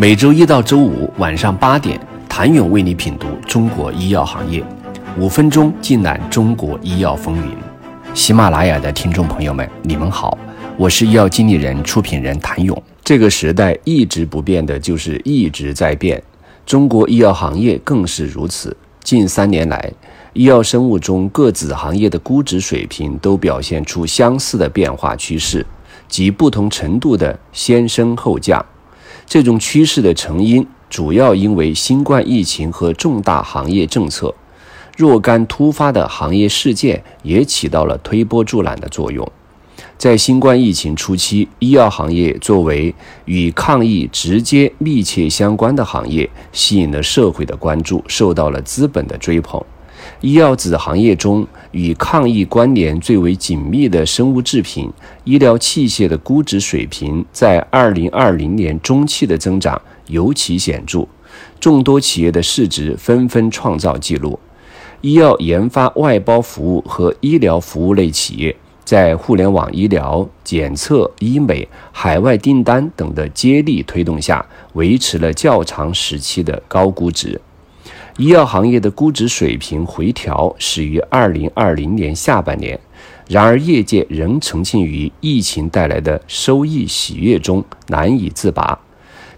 每周一到周五晚上八点，谭勇为你品读中国医药行业，五分钟尽览中国医药风云。喜马拉雅的听众朋友们，你们好，我是医药经理人、出品人谭勇。这个时代一直不变的就是一直在变，中国医药行业更是如此。近三年来，医药生物中各子行业的估值水平都表现出相似的变化趋势，及不同程度的先升后降。这种趋势的成因，主要因为新冠疫情和重大行业政策，若干突发的行业事件也起到了推波助澜的作用。在新冠疫情初期，医药行业作为与抗疫直接密切相关的行业，吸引了社会的关注，受到了资本的追捧。医药子行业中与抗疫关联最为紧密的生物制品、医疗器械的估值水平，在二零二零年中期的增长尤其显著，众多企业的市值纷纷创造纪录。医药研发外包服务和医疗服务类企业，在互联网医疗、检测、医美、海外订单等的接力推动下，维持了较长时期的高估值。医药行业的估值水平回调始于二零二零年下半年，然而业界仍沉浸于疫情带来的收益喜悦中难以自拔。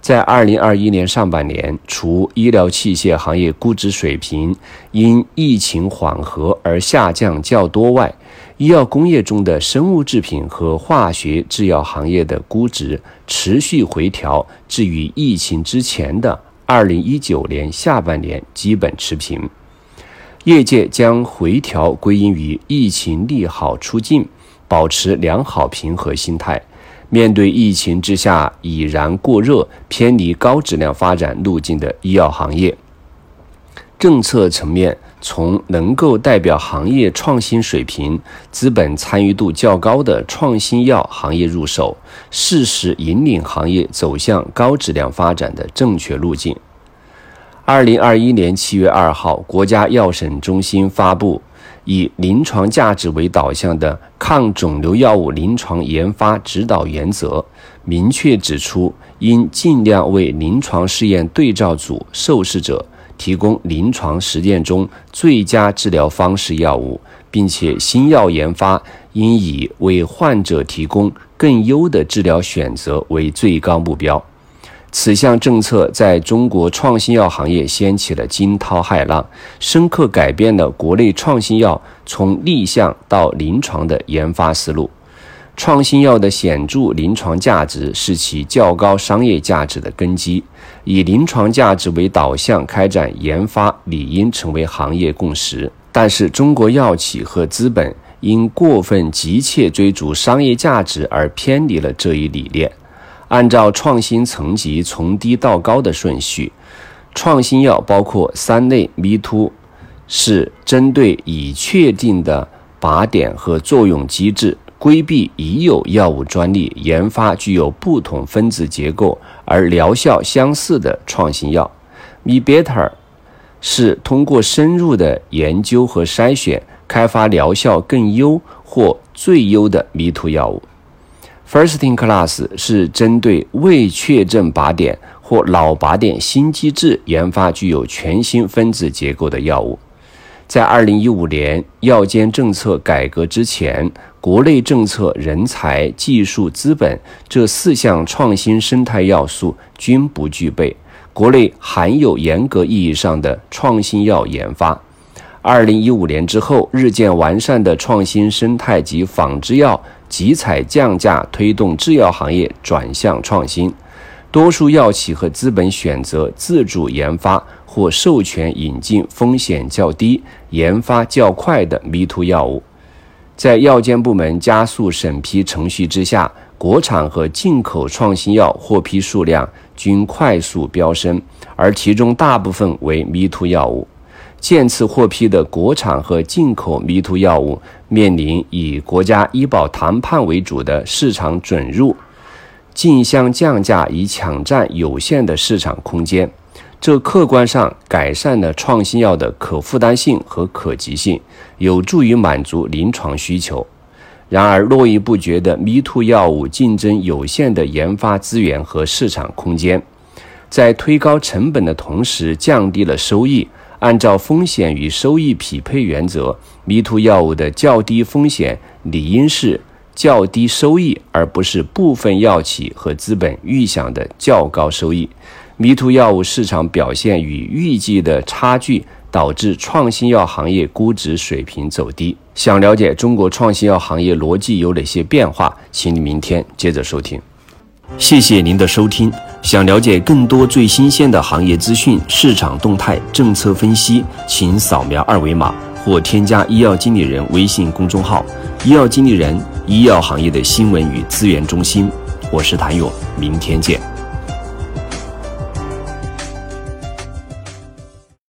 在二零二一年上半年，除医疗器械行业估值水平因疫情缓和而下降较多外，医药工业中的生物制品和化学制药行业的估值持续回调至于疫情之前的。二零一九年下半年基本持平，业界将回调归因于疫情利好出尽，保持良好平和心态。面对疫情之下已然过热、偏离高质量发展路径的医药行业，政策层面。从能够代表行业创新水平、资本参与度较高的创新药行业入手，适时引领行业走向高质量发展的正确路径。二零二一年七月二号，国家药审中心发布以临床价值为导向的抗肿瘤药物临床研发指导原则，明确指出，应尽量为临床试验对照组受试者。提供临床实践中最佳治疗方式药物，并且新药研发应以为患者提供更优的治疗选择为最高目标。此项政策在中国创新药行业掀起了惊涛骇浪，深刻改变了国内创新药从立项到临床的研发思路。创新药的显著临床价值是其较高商业价值的根基，以临床价值为导向开展研发理应成为行业共识。但是，中国药企和资本因过分急切追逐商业价值而偏离了这一理念。按照创新层级从低到高的顺序，创新药包括三类：Me Too，是针对已确定的靶点和作用机制。规避已有药物专利，研发具有不同分子结构而疗效相似的创新药。Me Better 是通过深入的研究和筛选，开发疗效更优或最优的迷途药物。First in Class 是针对未确证靶点或老靶点新机制研发具有全新分子结构的药物。在二零一五年药监政策改革之前，国内政策、人才、技术、资本这四项创新生态要素均不具备，国内罕有严格意义上的创新药研发。二零一五年之后，日渐完善的创新生态及仿制药集采降价，推动制药行业转向创新。多数药企和资本选择自主研发或授权引进风险较低、研发较快的迷途药物。在药监部门加速审批程序之下，国产和进口创新药获批数量均快速飙升，而其中大部分为迷途药物。渐次获批的国产和进口迷途药物面临以国家医保谈判为主的市场准入。竞相降价以抢占有限的市场空间，这客观上改善了创新药的可负担性和可及性，有助于满足临床需求。然而，络绎不绝的 Me Too 药物竞争有限的研发资源和市场空间，在推高成本的同时降低了收益。按照风险与收益匹配原则，迷途药物的较低风险理应是较低收益，而不是部分药企和资本预想的较高收益。迷途药物市场表现与预计的差距，导致创新药行业估值水平走低。想了解中国创新药行业逻辑有哪些变化，请你明天接着收听。谢谢您的收听。想了解更多最新鲜的行业资讯、市场动态、政策分析，请扫描二维码或添加医药经理人微信公众号“医药经理人”——医药行业的新闻与资源中心。我是谭勇，明天见。